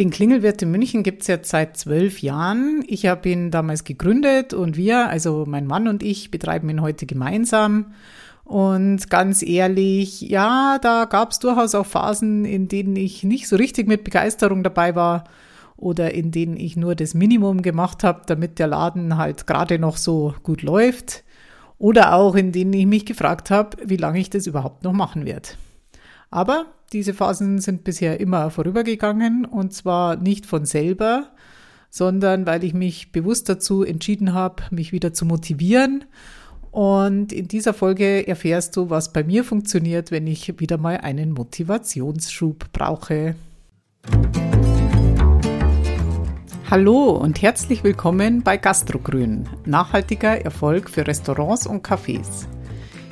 Den Klingelwirt in München gibt es jetzt seit zwölf Jahren. Ich habe ihn damals gegründet und wir, also mein Mann und ich, betreiben ihn heute gemeinsam. Und ganz ehrlich, ja, da gab es durchaus auch Phasen, in denen ich nicht so richtig mit Begeisterung dabei war oder in denen ich nur das Minimum gemacht habe, damit der Laden halt gerade noch so gut läuft. Oder auch in denen ich mich gefragt habe, wie lange ich das überhaupt noch machen werde. Aber diese Phasen sind bisher immer vorübergegangen und zwar nicht von selber, sondern weil ich mich bewusst dazu entschieden habe, mich wieder zu motivieren. Und in dieser Folge erfährst du, was bei mir funktioniert, wenn ich wieder mal einen Motivationsschub brauche. Hallo und herzlich willkommen bei Gastrogrün, nachhaltiger Erfolg für Restaurants und Cafés.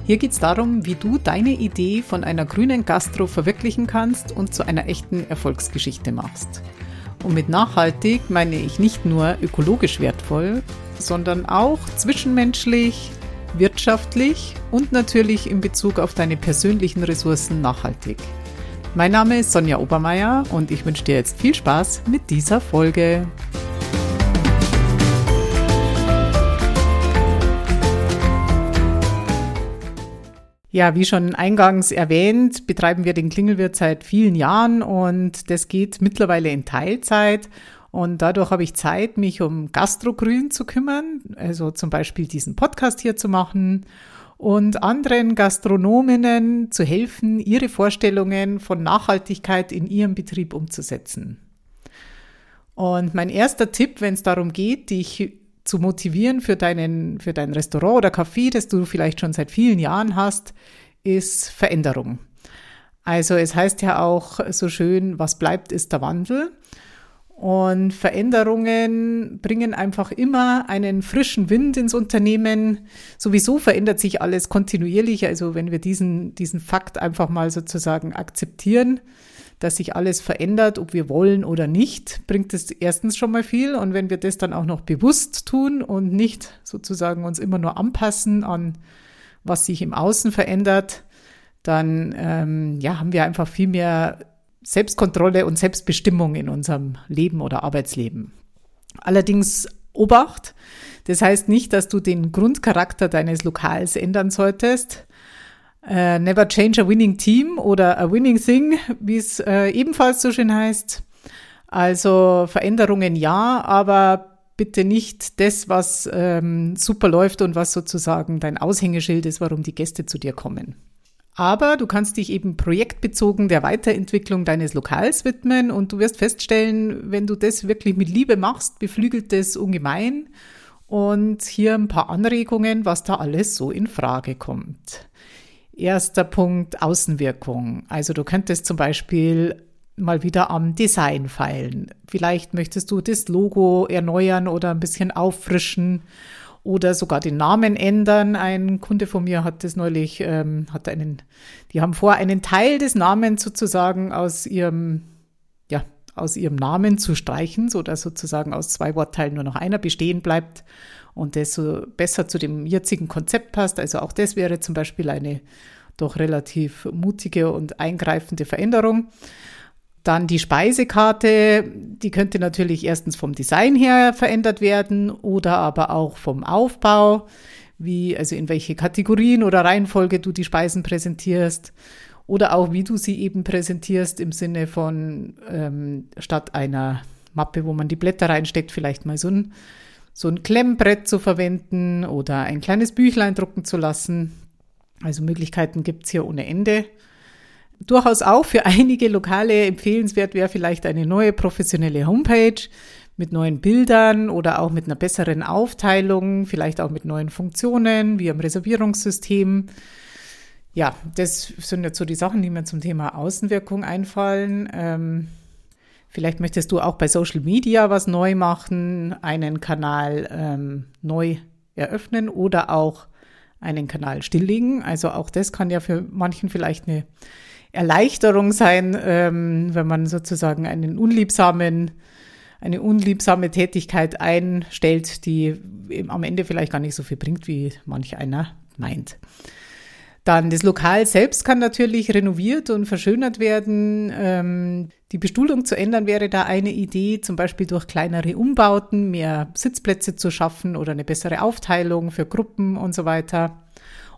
Hier geht es darum, wie du deine Idee von einer grünen Gastro verwirklichen kannst und zu einer echten Erfolgsgeschichte machst. Und mit nachhaltig meine ich nicht nur ökologisch wertvoll, sondern auch zwischenmenschlich, wirtschaftlich und natürlich in Bezug auf deine persönlichen Ressourcen nachhaltig. Mein Name ist Sonja Obermeier und ich wünsche dir jetzt viel Spaß mit dieser Folge. Ja, wie schon eingangs erwähnt, betreiben wir den Klingelwirt seit vielen Jahren und das geht mittlerweile in Teilzeit. Und dadurch habe ich Zeit, mich um Gastrogrün zu kümmern, also zum Beispiel diesen Podcast hier zu machen und anderen Gastronominnen zu helfen, ihre Vorstellungen von Nachhaltigkeit in ihrem Betrieb umzusetzen. Und mein erster Tipp, wenn es darum geht, dich zu motivieren für, deinen, für dein Restaurant oder Café, das du vielleicht schon seit vielen Jahren hast, ist Veränderung. Also es heißt ja auch so schön, was bleibt, ist der Wandel. Und Veränderungen bringen einfach immer einen frischen Wind ins Unternehmen. Sowieso verändert sich alles kontinuierlich. Also wenn wir diesen, diesen Fakt einfach mal sozusagen akzeptieren, dass sich alles verändert, ob wir wollen oder nicht, bringt es erstens schon mal viel. Und wenn wir das dann auch noch bewusst tun und nicht sozusagen uns immer nur anpassen an, was sich im Außen verändert, dann ähm, ja, haben wir einfach viel mehr Selbstkontrolle und Selbstbestimmung in unserem Leben oder Arbeitsleben. Allerdings Obacht, das heißt nicht, dass du den Grundcharakter deines Lokals ändern solltest, Uh, never change a winning team oder a winning thing, wie es äh, ebenfalls so schön heißt. Also Veränderungen ja, aber bitte nicht das, was ähm, super läuft und was sozusagen dein Aushängeschild ist, warum die Gäste zu dir kommen. Aber du kannst dich eben projektbezogen der Weiterentwicklung deines Lokals widmen und du wirst feststellen, wenn du das wirklich mit Liebe machst, beflügelt das ungemein. Und hier ein paar Anregungen, was da alles so in Frage kommt. Erster Punkt, Außenwirkung. Also du könntest zum Beispiel mal wieder am Design feilen. Vielleicht möchtest du das Logo erneuern oder ein bisschen auffrischen oder sogar den Namen ändern. Ein Kunde von mir hat das neulich, ähm, hat einen, die haben vor, einen Teil des Namens sozusagen aus ihrem, ja, aus ihrem Namen zu streichen, so dass sozusagen aus zwei Wortteilen nur noch einer bestehen bleibt und das so besser zu dem jetzigen Konzept passt. Also auch das wäre zum Beispiel eine doch relativ mutige und eingreifende Veränderung. Dann die Speisekarte, die könnte natürlich erstens vom Design her verändert werden oder aber auch vom Aufbau, wie, also in welche Kategorien oder Reihenfolge du die Speisen präsentierst oder auch wie du sie eben präsentierst im Sinne von ähm, statt einer Mappe, wo man die Blätter reinsteckt, vielleicht mal so ein so ein Klemmbrett zu verwenden oder ein kleines Büchlein drucken zu lassen. Also Möglichkeiten gibt's hier ohne Ende. Durchaus auch für einige Lokale empfehlenswert wäre vielleicht eine neue professionelle Homepage mit neuen Bildern oder auch mit einer besseren Aufteilung, vielleicht auch mit neuen Funktionen wie am Reservierungssystem. Ja, das sind jetzt so die Sachen, die mir zum Thema Außenwirkung einfallen. Ähm, Vielleicht möchtest du auch bei Social Media was neu machen, einen Kanal ähm, neu eröffnen oder auch einen Kanal stilllegen. Also auch das kann ja für manchen vielleicht eine Erleichterung sein, ähm, wenn man sozusagen einen unliebsamen, eine unliebsame Tätigkeit einstellt, die am Ende vielleicht gar nicht so viel bringt, wie manch einer meint. Dann das Lokal selbst kann natürlich renoviert und verschönert werden. Ähm, die Bestuhlung zu ändern wäre da eine Idee, zum Beispiel durch kleinere Umbauten, mehr Sitzplätze zu schaffen oder eine bessere Aufteilung für Gruppen und so weiter.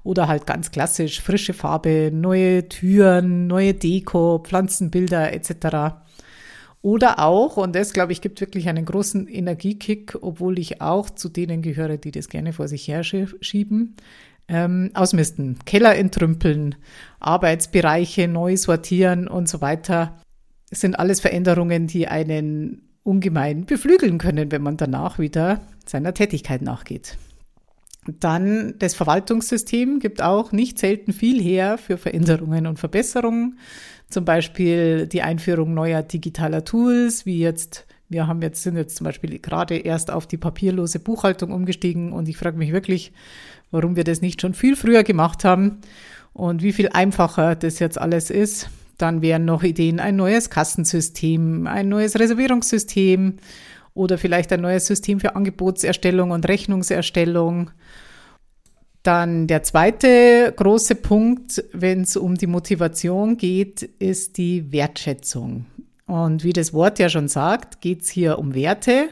Oder halt ganz klassisch frische Farbe, neue Türen, neue Deko, Pflanzenbilder etc. Oder auch, und das glaube ich gibt wirklich einen großen Energiekick, obwohl ich auch zu denen gehöre, die das gerne vor sich her schieben, ähm, ausmisten, Keller entrümpeln, Arbeitsbereiche neu sortieren und so weiter. Das sind alles Veränderungen, die einen ungemein beflügeln können, wenn man danach wieder seiner Tätigkeit nachgeht. Dann das Verwaltungssystem gibt auch nicht selten viel her für Veränderungen und Verbesserungen. Zum Beispiel die Einführung neuer digitaler Tools, wie jetzt, wir haben jetzt, sind jetzt zum Beispiel gerade erst auf die papierlose Buchhaltung umgestiegen und ich frage mich wirklich, warum wir das nicht schon viel früher gemacht haben und wie viel einfacher das jetzt alles ist. Dann wären noch Ideen, ein neues Kassensystem, ein neues Reservierungssystem oder vielleicht ein neues System für Angebotserstellung und Rechnungserstellung. Dann der zweite große Punkt, wenn es um die Motivation geht, ist die Wertschätzung. Und wie das Wort ja schon sagt, geht es hier um Werte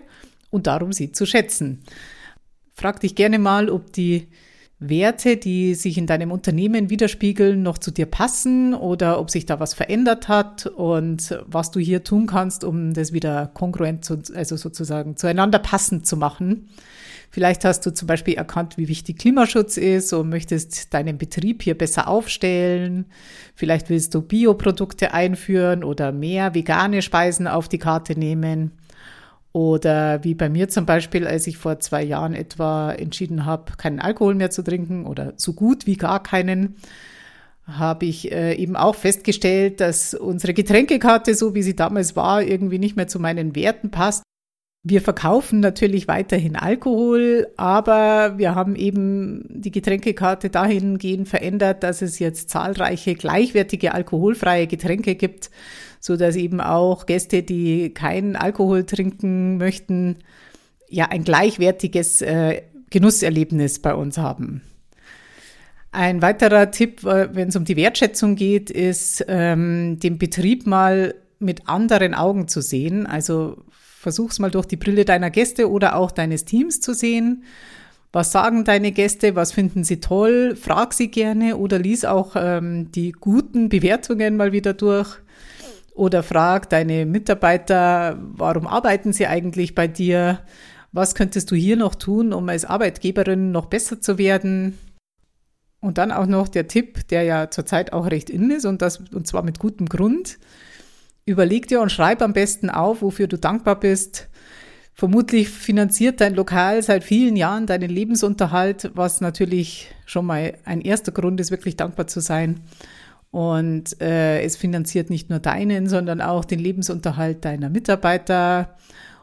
und darum, sie zu schätzen. Frag dich gerne mal, ob die Werte, die sich in deinem Unternehmen widerspiegeln, noch zu dir passen oder ob sich da was verändert hat und was du hier tun kannst, um das wieder kongruent, zu, also sozusagen zueinander passend zu machen. Vielleicht hast du zum Beispiel erkannt, wie wichtig Klimaschutz ist und möchtest deinen Betrieb hier besser aufstellen. Vielleicht willst du Bioprodukte einführen oder mehr vegane Speisen auf die Karte nehmen. Oder wie bei mir zum Beispiel, als ich vor zwei Jahren etwa entschieden habe, keinen Alkohol mehr zu trinken oder so gut wie gar keinen, habe ich äh, eben auch festgestellt, dass unsere Getränkekarte, so wie sie damals war, irgendwie nicht mehr zu meinen Werten passt. Wir verkaufen natürlich weiterhin Alkohol, aber wir haben eben die Getränkekarte dahingehend verändert, dass es jetzt zahlreiche gleichwertige alkoholfreie Getränke gibt, so dass eben auch Gäste, die keinen Alkohol trinken möchten, ja ein gleichwertiges äh, Genusserlebnis bei uns haben. Ein weiterer Tipp, äh, wenn es um die Wertschätzung geht, ist, ähm, den Betrieb mal mit anderen Augen zu sehen. Also versuch's mal durch die Brille deiner Gäste oder auch deines Teams zu sehen. Was sagen deine Gäste? Was finden sie toll? Frag sie gerne oder lies auch ähm, die guten Bewertungen mal wieder durch. Oder frag deine Mitarbeiter, warum arbeiten sie eigentlich bei dir? Was könntest du hier noch tun, um als Arbeitgeberin noch besser zu werden? Und dann auch noch der Tipp, der ja zurzeit auch recht in ist und das, und zwar mit gutem Grund. Überleg dir und schreib am besten auf, wofür du dankbar bist. Vermutlich finanziert dein Lokal seit vielen Jahren deinen Lebensunterhalt, was natürlich schon mal ein erster Grund ist, wirklich dankbar zu sein. Und äh, es finanziert nicht nur deinen, sondern auch den Lebensunterhalt deiner Mitarbeiter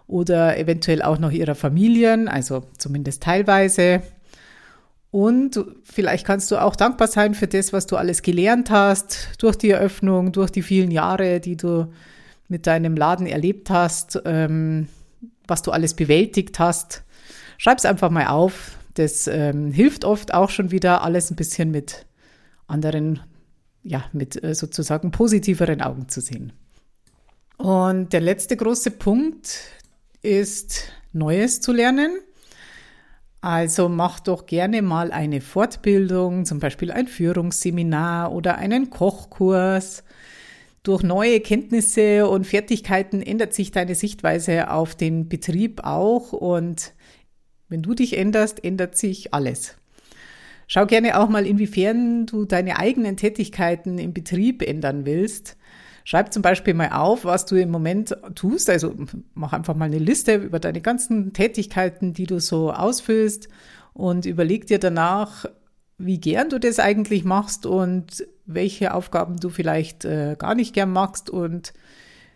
oder eventuell auch noch ihrer Familien, also zumindest teilweise. Und vielleicht kannst du auch dankbar sein für das, was du alles gelernt hast durch die Eröffnung, durch die vielen Jahre, die du mit deinem Laden erlebt hast, ähm, was du alles bewältigt hast. Schreib es einfach mal auf. Das ähm, hilft oft auch schon wieder, alles ein bisschen mit anderen ja, mit äh, sozusagen positiveren Augen zu sehen. Und der letzte große Punkt ist, Neues zu lernen. Also mach doch gerne mal eine Fortbildung, zum Beispiel ein Führungsseminar oder einen Kochkurs. Durch neue Kenntnisse und Fertigkeiten ändert sich deine Sichtweise auf den Betrieb auch und wenn du dich änderst, ändert sich alles. Schau gerne auch mal, inwiefern du deine eigenen Tätigkeiten im Betrieb ändern willst. Schreib zum Beispiel mal auf, was du im Moment tust. Also mach einfach mal eine Liste über deine ganzen Tätigkeiten, die du so ausfüllst und überleg dir danach, wie gern du das eigentlich machst und welche Aufgaben du vielleicht äh, gar nicht gern magst und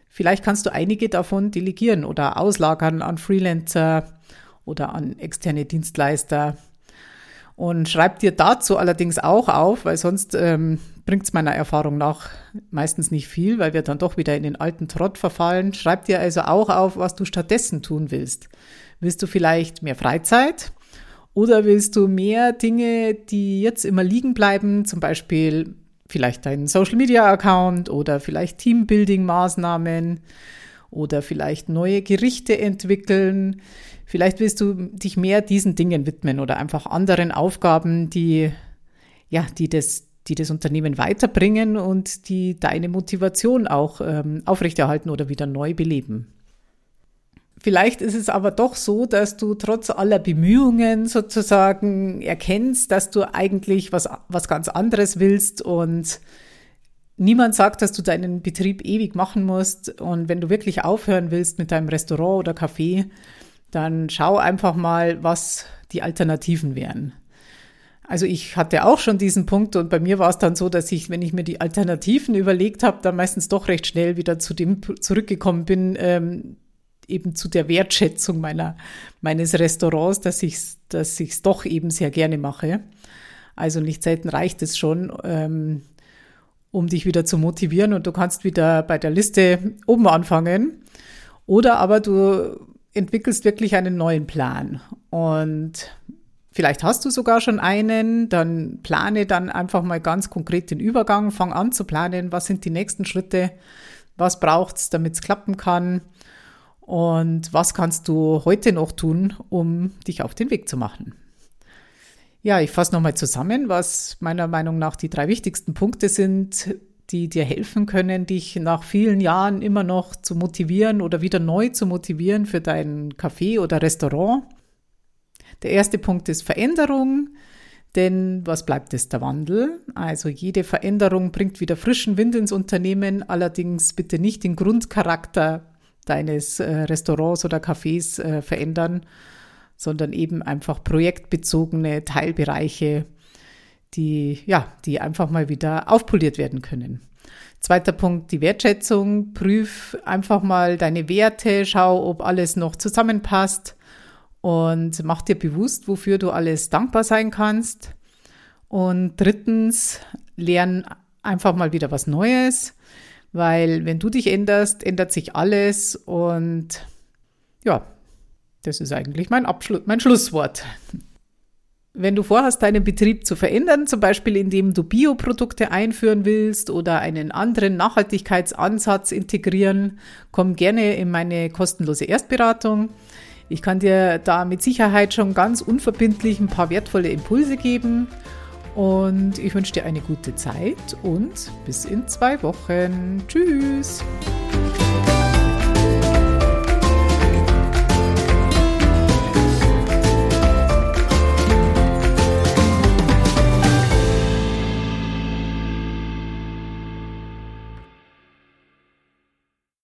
vielleicht kannst du einige davon delegieren oder auslagern an Freelancer oder an externe Dienstleister. Und schreib dir dazu allerdings auch auf, weil sonst ähm, bringt es meiner Erfahrung nach meistens nicht viel, weil wir dann doch wieder in den alten Trott verfallen. Schreib dir also auch auf, was du stattdessen tun willst. Willst du vielleicht mehr Freizeit? Oder willst du mehr Dinge, die jetzt immer liegen bleiben, zum Beispiel vielleicht deinen Social Media Account oder vielleicht Teambuilding Maßnahmen oder vielleicht neue Gerichte entwickeln? Vielleicht willst du dich mehr diesen Dingen widmen oder einfach anderen Aufgaben, die, ja, die das, die das Unternehmen weiterbringen und die deine Motivation auch ähm, aufrechterhalten oder wieder neu beleben. Vielleicht ist es aber doch so, dass du trotz aller Bemühungen sozusagen erkennst, dass du eigentlich was, was ganz anderes willst und niemand sagt, dass du deinen Betrieb ewig machen musst. Und wenn du wirklich aufhören willst mit deinem Restaurant oder Café, dann schau einfach mal, was die Alternativen wären. Also ich hatte auch schon diesen Punkt und bei mir war es dann so, dass ich, wenn ich mir die Alternativen überlegt habe, dann meistens doch recht schnell wieder zu dem zurückgekommen bin, ähm, eben zu der Wertschätzung meiner, meines Restaurants, dass ich es dass ich's doch eben sehr gerne mache. Also nicht selten reicht es schon, ähm, um dich wieder zu motivieren und du kannst wieder bei der Liste oben anfangen. Oder aber du entwickelst wirklich einen neuen Plan. Und vielleicht hast du sogar schon einen, dann plane dann einfach mal ganz konkret den Übergang, fang an zu planen, was sind die nächsten Schritte, was braucht's, damit es klappen kann und was kannst du heute noch tun, um dich auf den Weg zu machen. Ja, ich fasse nochmal zusammen, was meiner Meinung nach die drei wichtigsten Punkte sind, die dir helfen können, dich nach vielen Jahren immer noch zu motivieren oder wieder neu zu motivieren für dein Café oder Restaurant. Der erste Punkt ist Veränderung, denn was bleibt ist der Wandel. Also jede Veränderung bringt wieder frischen Wind ins Unternehmen, allerdings bitte nicht den Grundcharakter deines äh, Restaurants oder Cafés äh, verändern, sondern eben einfach projektbezogene Teilbereiche die, ja, die einfach mal wieder aufpoliert werden können. Zweiter Punkt, die Wertschätzung. Prüf einfach mal deine Werte, schau, ob alles noch zusammenpasst und mach dir bewusst, wofür du alles dankbar sein kannst. Und drittens, lern einfach mal wieder was Neues, weil wenn du dich änderst, ändert sich alles und ja, das ist eigentlich mein Abschluss, mein Schlusswort. Wenn du vorhast, deinen Betrieb zu verändern, zum Beispiel indem du Bioprodukte einführen willst oder einen anderen Nachhaltigkeitsansatz integrieren, komm gerne in meine kostenlose Erstberatung. Ich kann dir da mit Sicherheit schon ganz unverbindlich ein paar wertvolle Impulse geben. Und ich wünsche dir eine gute Zeit und bis in zwei Wochen. Tschüss!